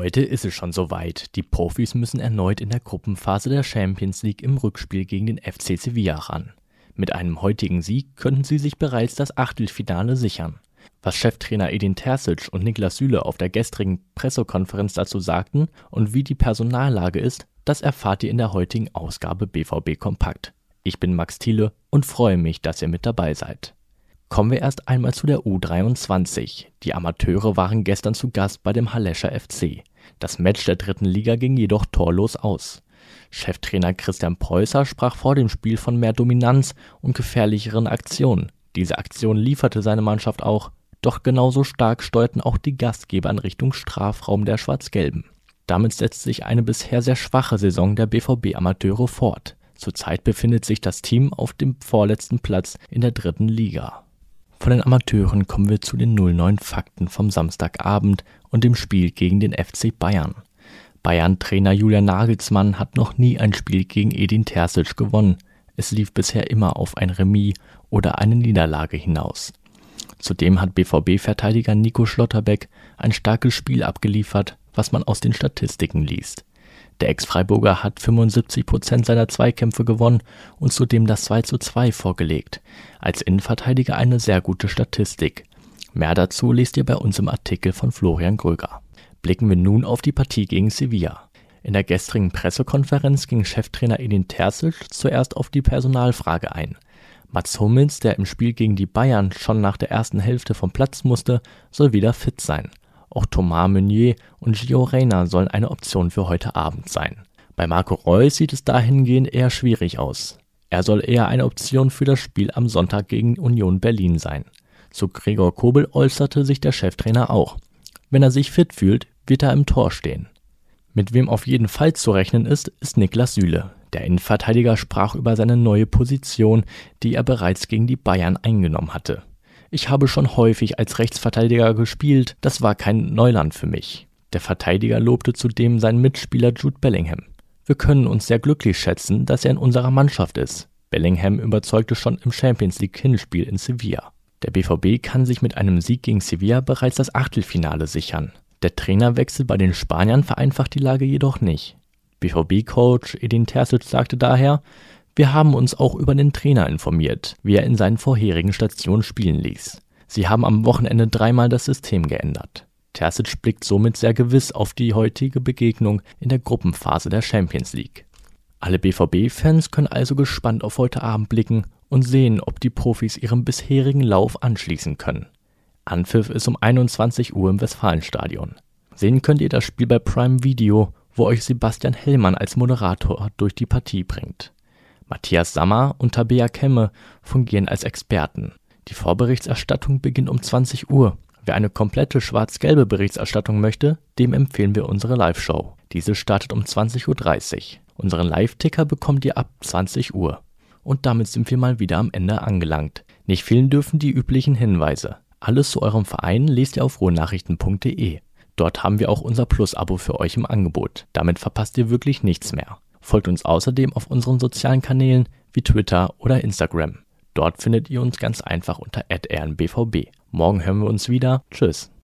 Heute ist es schon soweit. Die Profis müssen erneut in der Gruppenphase der Champions League im Rückspiel gegen den FC Sevilla ran. Mit einem heutigen Sieg könnten sie sich bereits das Achtelfinale sichern. Was Cheftrainer Edin Terzic und Niklas Süle auf der gestrigen Pressekonferenz dazu sagten und wie die Personallage ist, das erfahrt ihr in der heutigen Ausgabe BVB Kompakt. Ich bin Max Thiele und freue mich, dass ihr mit dabei seid. Kommen wir erst einmal zu der U23. Die Amateure waren gestern zu Gast bei dem Hallescher FC. Das Match der dritten Liga ging jedoch torlos aus. Cheftrainer Christian Preußer sprach vor dem Spiel von mehr Dominanz und gefährlicheren Aktionen. Diese Aktion lieferte seine Mannschaft auch, doch genauso stark steuerten auch die Gastgeber in Richtung Strafraum der Schwarz-Gelben. Damit setzt sich eine bisher sehr schwache Saison der BVB-Amateure fort. Zurzeit befindet sich das Team auf dem vorletzten Platz in der dritten Liga. Von den Amateuren kommen wir zu den 09 Fakten vom Samstagabend und dem Spiel gegen den FC Bayern. Bayern-Trainer Julian Nagelsmann hat noch nie ein Spiel gegen Edin Terzic gewonnen. Es lief bisher immer auf ein Remis oder eine Niederlage hinaus. Zudem hat BVB-Verteidiger Nico Schlotterbeck ein starkes Spiel abgeliefert, was man aus den Statistiken liest. Der Ex-Freiburger hat 75 Prozent seiner Zweikämpfe gewonnen und zudem das 2 zu 2 vorgelegt. Als Innenverteidiger eine sehr gute Statistik. Mehr dazu lest ihr bei uns im Artikel von Florian Gröger. Blicken wir nun auf die Partie gegen Sevilla. In der gestrigen Pressekonferenz ging Cheftrainer Edin Terzic zuerst auf die Personalfrage ein. Mats Hummels, der im Spiel gegen die Bayern schon nach der ersten Hälfte vom Platz musste, soll wieder fit sein. Auch Thomas Meunier und Gio Reyna sollen eine Option für heute Abend sein. Bei Marco Reus sieht es dahingehend eher schwierig aus. Er soll eher eine Option für das Spiel am Sonntag gegen Union Berlin sein. Zu Gregor Kobel äußerte sich der Cheftrainer auch. Wenn er sich fit fühlt, wird er im Tor stehen. Mit wem auf jeden Fall zu rechnen ist, ist Niklas Süle. Der Innenverteidiger sprach über seine neue Position, die er bereits gegen die Bayern eingenommen hatte. Ich habe schon häufig als Rechtsverteidiger gespielt, das war kein Neuland für mich. Der Verteidiger lobte zudem seinen Mitspieler Jude Bellingham. Wir können uns sehr glücklich schätzen, dass er in unserer Mannschaft ist. Bellingham überzeugte schon im Champions League Hinspiel in Sevilla. Der BVB kann sich mit einem Sieg gegen Sevilla bereits das Achtelfinale sichern. Der Trainerwechsel bei den Spaniern vereinfacht die Lage jedoch nicht. BVB-Coach Edin Terzic sagte daher, wir haben uns auch über den Trainer informiert, wie er in seinen vorherigen Stationen spielen ließ. Sie haben am Wochenende dreimal das System geändert. Terzic blickt somit sehr gewiss auf die heutige Begegnung in der Gruppenphase der Champions League. Alle BVB-Fans können also gespannt auf heute Abend blicken und sehen, ob die Profis ihrem bisherigen Lauf anschließen können. Anpfiff ist um 21 Uhr im Westfalenstadion. Sehen könnt ihr das Spiel bei Prime Video, wo euch Sebastian Hellmann als Moderator durch die Partie bringt. Matthias Sammer und Tabea Kemme fungieren als Experten. Die Vorberichterstattung beginnt um 20 Uhr. Wer eine komplette schwarz-gelbe Berichterstattung möchte, dem empfehlen wir unsere Live-Show. Diese startet um 20.30 Uhr. Unseren Live-Ticker bekommt ihr ab 20 Uhr. Und damit sind wir mal wieder am Ende angelangt. Nicht fehlen dürfen die üblichen Hinweise. Alles zu eurem Verein lest ihr auf ruhrnachrichten.de. Dort haben wir auch unser Plus-Abo für euch im Angebot. Damit verpasst ihr wirklich nichts mehr. Folgt uns außerdem auf unseren sozialen Kanälen wie Twitter oder Instagram. Dort findet ihr uns ganz einfach unter @rnbvb. Morgen hören wir uns wieder. Tschüss.